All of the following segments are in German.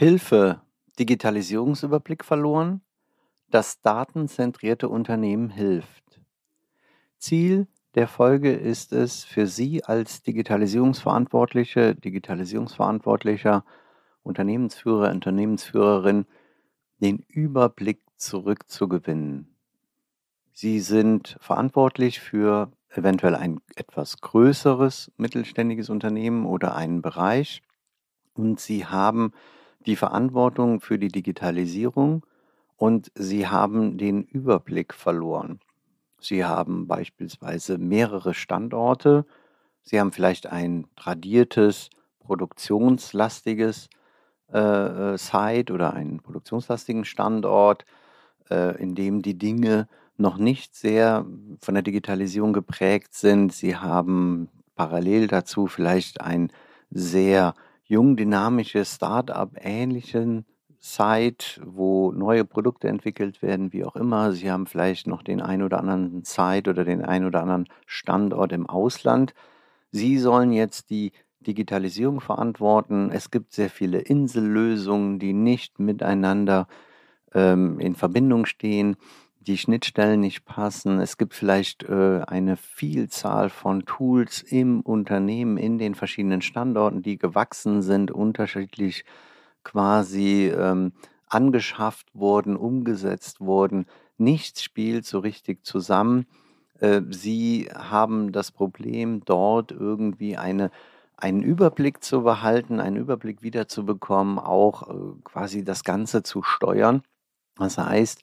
Hilfe, Digitalisierungsüberblick verloren? Das datenzentrierte Unternehmen hilft. Ziel der Folge ist es für Sie als Digitalisierungsverantwortliche, Digitalisierungsverantwortlicher, Unternehmensführer, Unternehmensführerin, den Überblick zurückzugewinnen. Sie sind verantwortlich für eventuell ein etwas größeres mittelständiges Unternehmen oder einen Bereich und Sie haben die Verantwortung für die Digitalisierung und sie haben den Überblick verloren. Sie haben beispielsweise mehrere Standorte, sie haben vielleicht ein tradiertes, produktionslastiges äh, äh Site oder einen produktionslastigen Standort, äh, in dem die Dinge noch nicht sehr von der Digitalisierung geprägt sind. Sie haben parallel dazu vielleicht ein sehr jung dynamische Start-up-ähnlichen Site, wo neue Produkte entwickelt werden, wie auch immer. Sie haben vielleicht noch den ein oder anderen Site oder den ein oder anderen Standort im Ausland. Sie sollen jetzt die Digitalisierung verantworten. Es gibt sehr viele Insellösungen, die nicht miteinander ähm, in Verbindung stehen die Schnittstellen nicht passen. Es gibt vielleicht äh, eine Vielzahl von Tools im Unternehmen, in den verschiedenen Standorten, die gewachsen sind, unterschiedlich quasi ähm, angeschafft wurden, umgesetzt wurden. Nichts spielt so richtig zusammen. Äh, sie haben das Problem, dort irgendwie eine einen Überblick zu behalten, einen Überblick wiederzubekommen, auch äh, quasi das Ganze zu steuern. Das heißt,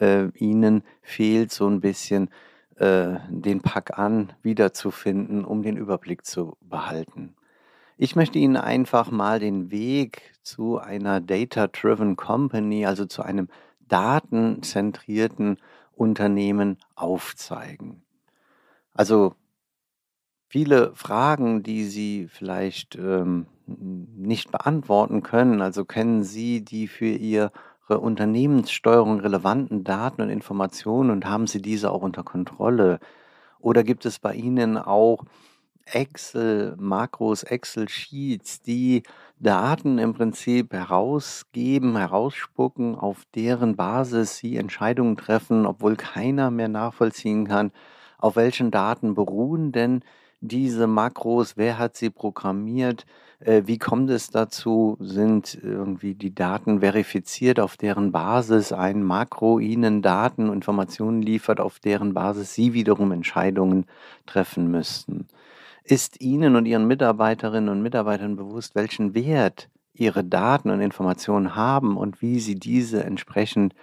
äh, ihnen fehlt so ein bisschen äh, den Pack an wiederzufinden, um den Überblick zu behalten. Ich möchte Ihnen einfach mal den Weg zu einer Data-Driven Company, also zu einem datenzentrierten Unternehmen aufzeigen. Also viele Fragen, die Sie vielleicht ähm, nicht beantworten können, also kennen Sie die für Ihr Unternehmenssteuerung relevanten Daten und Informationen und haben Sie diese auch unter Kontrolle? Oder gibt es bei Ihnen auch Excel, Makros, Excel-Sheets, die Daten im Prinzip herausgeben, herausspucken, auf deren Basis Sie Entscheidungen treffen, obwohl keiner mehr nachvollziehen kann, auf welchen Daten beruhen denn diese Makros, wer hat sie programmiert, wie kommt es dazu, sind irgendwie die Daten verifiziert, auf deren Basis ein Makro Ihnen Daten, Informationen liefert, auf deren Basis Sie wiederum Entscheidungen treffen müssten. Ist Ihnen und Ihren Mitarbeiterinnen und Mitarbeitern bewusst, welchen Wert Ihre Daten und Informationen haben und wie Sie diese entsprechend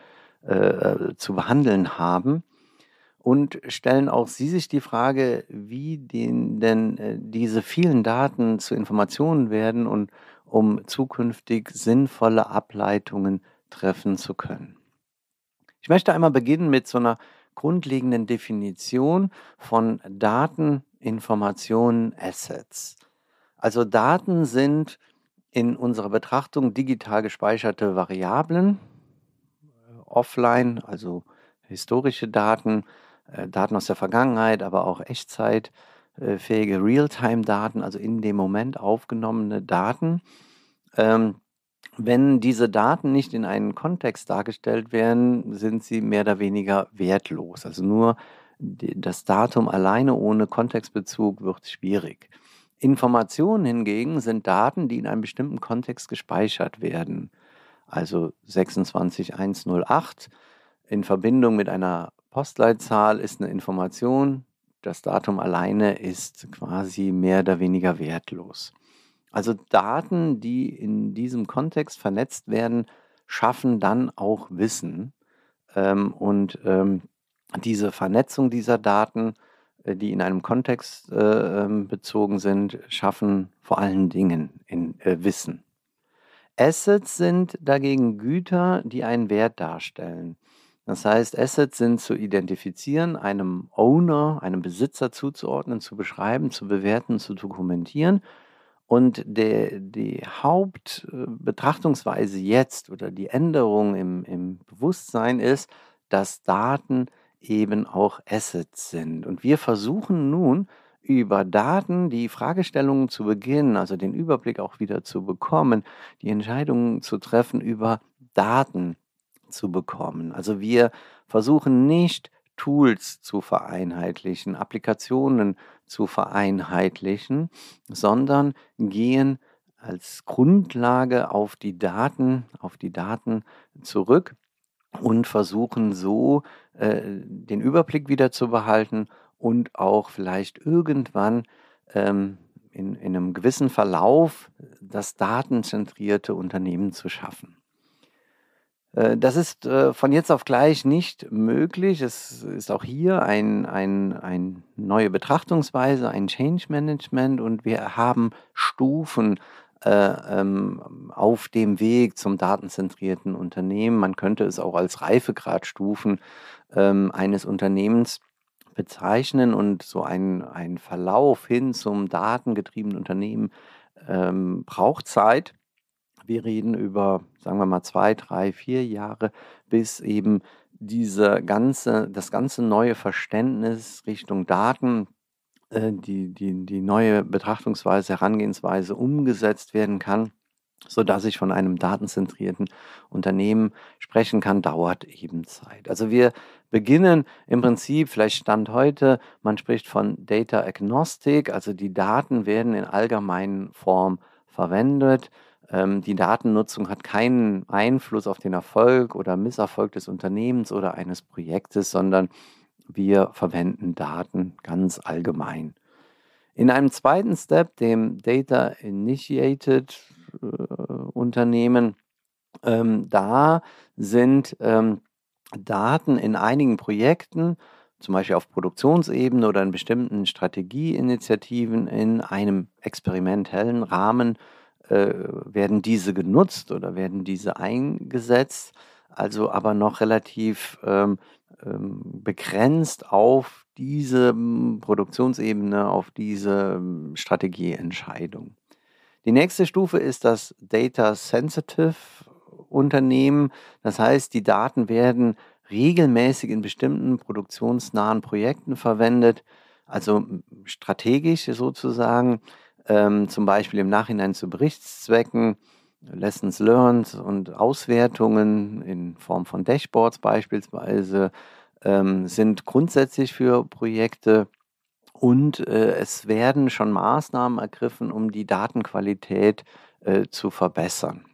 äh, äh zu behandeln haben? Und stellen auch Sie sich die Frage, wie den, denn äh, diese vielen Daten zu Informationen werden und um zukünftig sinnvolle Ableitungen treffen zu können. Ich möchte einmal beginnen mit so einer grundlegenden Definition von Daten, Informationen, Assets. Also Daten sind in unserer Betrachtung digital gespeicherte Variablen, offline, also historische Daten, äh, Daten aus der Vergangenheit, aber auch echtzeitfähige Realtime-Daten, also in dem Moment aufgenommene Daten. Ähm, wenn diese Daten nicht in einen Kontext dargestellt werden, sind sie mehr oder weniger wertlos. Also nur das Datum alleine ohne Kontextbezug wird schwierig. Informationen hingegen sind Daten, die in einem bestimmten Kontext gespeichert werden. Also 26108 in Verbindung mit einer Postleitzahl ist eine Information. Das Datum alleine ist quasi mehr oder weniger wertlos. Also Daten, die in diesem Kontext vernetzt werden, schaffen dann auch Wissen. Ähm, und ähm, diese Vernetzung dieser Daten, äh, die in einem Kontext äh, ähm, bezogen sind, schaffen vor allen Dingen in, äh, Wissen. Assets sind dagegen Güter, die einen Wert darstellen. Das heißt, Assets sind zu identifizieren, einem Owner, einem Besitzer zuzuordnen, zu beschreiben, zu bewerten, zu dokumentieren und der, die Hauptbetrachtungsweise jetzt oder die Änderung im, im Bewusstsein ist, dass Daten eben auch Assets sind. Und wir versuchen nun über Daten die Fragestellungen zu beginnen, also den Überblick auch wieder zu bekommen, die Entscheidungen zu treffen über Daten zu bekommen. Also wir versuchen nicht Tools zu vereinheitlichen, Applikationen zu vereinheitlichen, sondern gehen als Grundlage auf die Daten, auf die Daten zurück und versuchen so äh, den Überblick wieder zu behalten und auch vielleicht irgendwann ähm, in, in einem gewissen Verlauf das datenzentrierte Unternehmen zu schaffen. Äh, das ist äh, von jetzt auf gleich nicht möglich. Es ist auch hier eine ein, ein neue Betrachtungsweise, ein Change Management und wir haben Stufen äh, ähm, auf dem Weg zum datenzentrierten Unternehmen. Man könnte es auch als Reifegradstufen ähm, eines Unternehmens bezeichnen und so ein, Verlauf hin zum datengetriebenen Unternehmen ähm, braucht Zeit. Wir reden über, sagen wir mal, zwei, drei, vier Jahre, bis eben diese ganze, das ganze neue Verständnis Richtung Daten, äh, die, die, die neue Betrachtungsweise, Herangehensweise umgesetzt werden kann, sodass ich von einem datenzentrierten Unternehmen sprechen kann, dauert eben Zeit. Also wir beginnen im Prinzip, vielleicht Stand heute, man spricht von Data Agnostic, also die Daten werden in allgemeinen Form verwendet. Ähm, die Datennutzung hat keinen Einfluss auf den Erfolg oder Misserfolg des Unternehmens oder eines Projektes, sondern wir verwenden Daten ganz allgemein. In einem zweiten Step, dem Data Initiated äh, Unternehmen, ähm, da sind ähm, Daten in einigen Projekten, zum Beispiel auf Produktionsebene oder in bestimmten Strategieinitiativen in einem experimentellen Rahmen äh, werden diese genutzt oder werden diese eingesetzt, also aber noch relativ ähm, ähm, begrenzt auf diese hm, Produktionsebene, auf diese hm, Strategieentscheidung. Die nächste Stufe ist das Data Sensitive Unternehmen. Das heißt, die Daten werden regelmäßig in bestimmten produktionsnahen Projekten verwendet, also hm, strategisch sozusagen ähm, zum Beispiel im Nachhinein zu Berichtszwecken, Lessons learned und Auswertungen in Form von Dashboards beispielsweise ähm, sind grundsätzlich für Projekte und äh, es werden schon Maßnahmen ergriffen, um die Datenqualität äh, zu verbessern.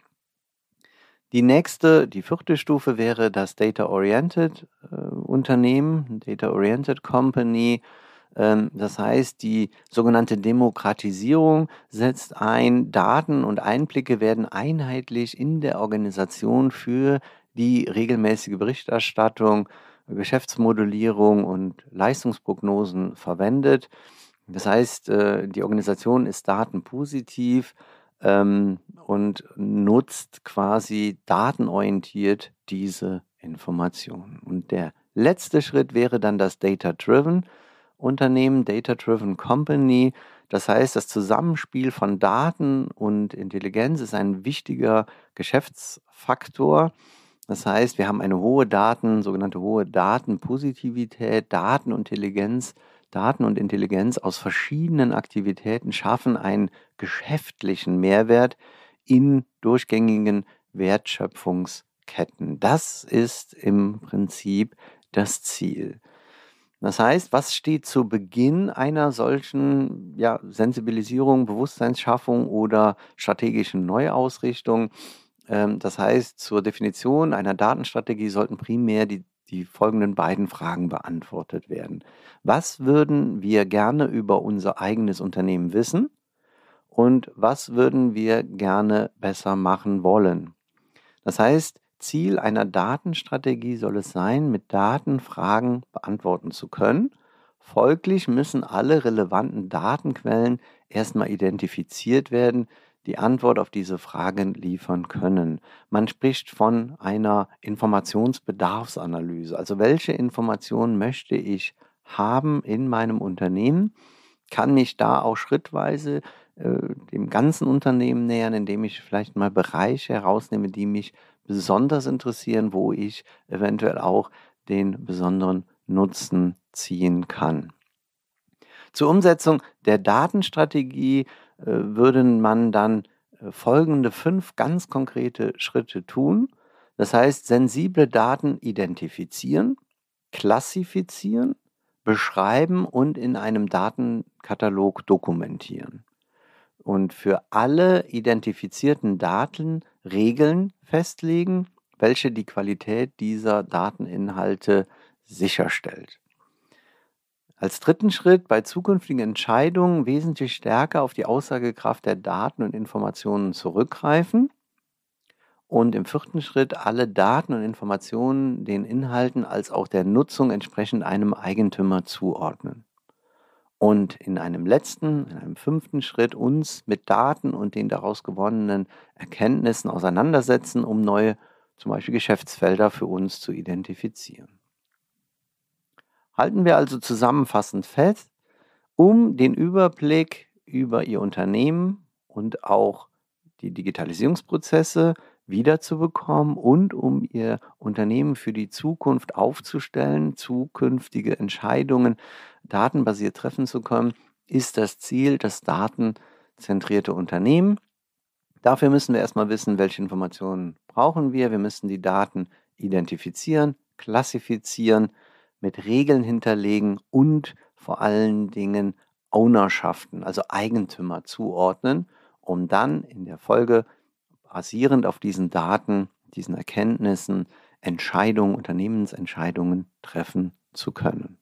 Die nächste, die vierte Stufe wäre das Data-Oriented äh, Unternehmen, Data-Oriented Company. Ähm, das heißt, die sogenannte Demokratisierung setzt ein, Daten und Einblicke werden einheitlich in der Organisation für die regelmäßige Berichterstattung, Geschäftsmodellierung und Leistungsprognosen verwendet. Das heißt, äh, die Organisation ist datenpositiv ähm, und nutzt quasi datenorientiert diese Informationen. Und der letzte Schritt wäre dann das Data-Driven. Unternehmen, Data-Driven Company. Das heißt, das Zusammenspiel von Daten und Intelligenz ist ein wichtiger Geschäftsfaktor. Das heißt, wir haben eine hohe Daten, sogenannte hohe Datenpositivität, Datenintelligenz. Daten und Intelligenz aus verschiedenen Aktivitäten schaffen einen geschäftlichen Mehrwert in durchgängigen Wertschöpfungsketten. Das ist im Prinzip das Ziel. Das heißt, was steht zu Beginn einer solchen ja, Sensibilisierung, Bewusstseinsschaffung oder strategischen Neuausrichtung? Ähm, das heißt, zur Definition einer Datenstrategie sollten primär die, die folgenden beiden Fragen beantwortet werden. Was würden wir gerne über unser eigenes Unternehmen wissen? Und was würden wir gerne besser machen wollen? Das heißt, Ziel einer Datenstrategie soll es sein, mit Daten Fragen beantworten zu können. Folglich müssen alle relevanten Datenquellen erstmal identifiziert werden, die Antwort auf diese Fragen liefern können. Man spricht von einer Informationsbedarfsanalyse. Also welche Informationen möchte ich haben in meinem Unternehmen? Kann mich da auch schrittweise äh, dem ganzen Unternehmen nähern, indem ich vielleicht mal Bereiche herausnehme, die mich besonders interessieren, wo ich eventuell auch den besonderen Nutzen ziehen kann. Zur Umsetzung der Datenstrategie äh, würde man dann äh, folgende fünf ganz konkrete Schritte tun. Das heißt, sensible Daten identifizieren, klassifizieren, beschreiben und in einem Datenkatalog dokumentieren. Und für alle identifizierten Daten Regeln festlegen, welche die Qualität dieser Dateninhalte sicherstellt. Als dritten Schritt bei zukünftigen Entscheidungen wesentlich stärker auf die Aussagekraft der Daten und Informationen zurückgreifen. Und im vierten Schritt alle Daten und Informationen den Inhalten als auch der Nutzung entsprechend einem Eigentümer zuordnen. Und in einem letzten, in einem fünften Schritt uns mit Daten und den daraus gewonnenen Erkenntnissen auseinandersetzen, um neue, zum Beispiel Geschäftsfelder für uns zu identifizieren. Halten wir also zusammenfassend fest, um den Überblick über Ihr Unternehmen und auch die Digitalisierungsprozesse wiederzubekommen und um Ihr Unternehmen für die Zukunft aufzustellen, zukünftige Entscheidungen datenbasiert treffen zu können, ist das Ziel das datenzentrierte Unternehmen. Dafür müssen wir erstmal wissen, welche Informationen brauchen wir. Wir müssen die Daten identifizieren, klassifizieren, mit Regeln hinterlegen und vor allen Dingen Ownerschaften, also Eigentümer zuordnen, um dann in der Folge basierend auf diesen Daten, diesen Erkenntnissen Entscheidungen, Unternehmensentscheidungen treffen zu können.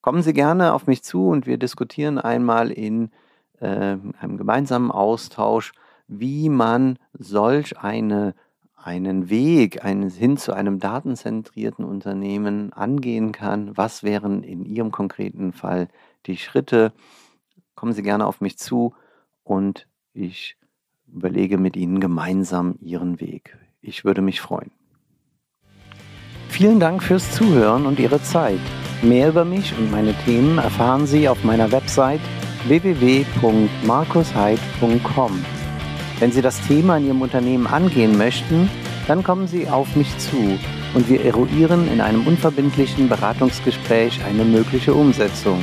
Kommen Sie gerne auf mich zu und wir diskutieren einmal in äh, einem gemeinsamen Austausch, wie man solch eine einen Weg einen, hin zu einem datenzentrierten Unternehmen angehen kann. Was wären in Ihrem konkreten Fall die Schritte? Kommen Sie gerne auf mich zu und ich überlege mit Ihnen gemeinsam Ihren Weg. Ich würde mich freuen. Vielen Dank fürs Zuhören und Ihre Zeit. Mehr über mich und meine Themen erfahren Sie auf meiner Website www.markusheid.com. Wenn Sie das Thema in Ihrem Unternehmen angehen möchten, dann kommen Sie auf mich zu und wir eruieren in einem unverbindlichen Beratungsgespräch eine mögliche Umsetzung.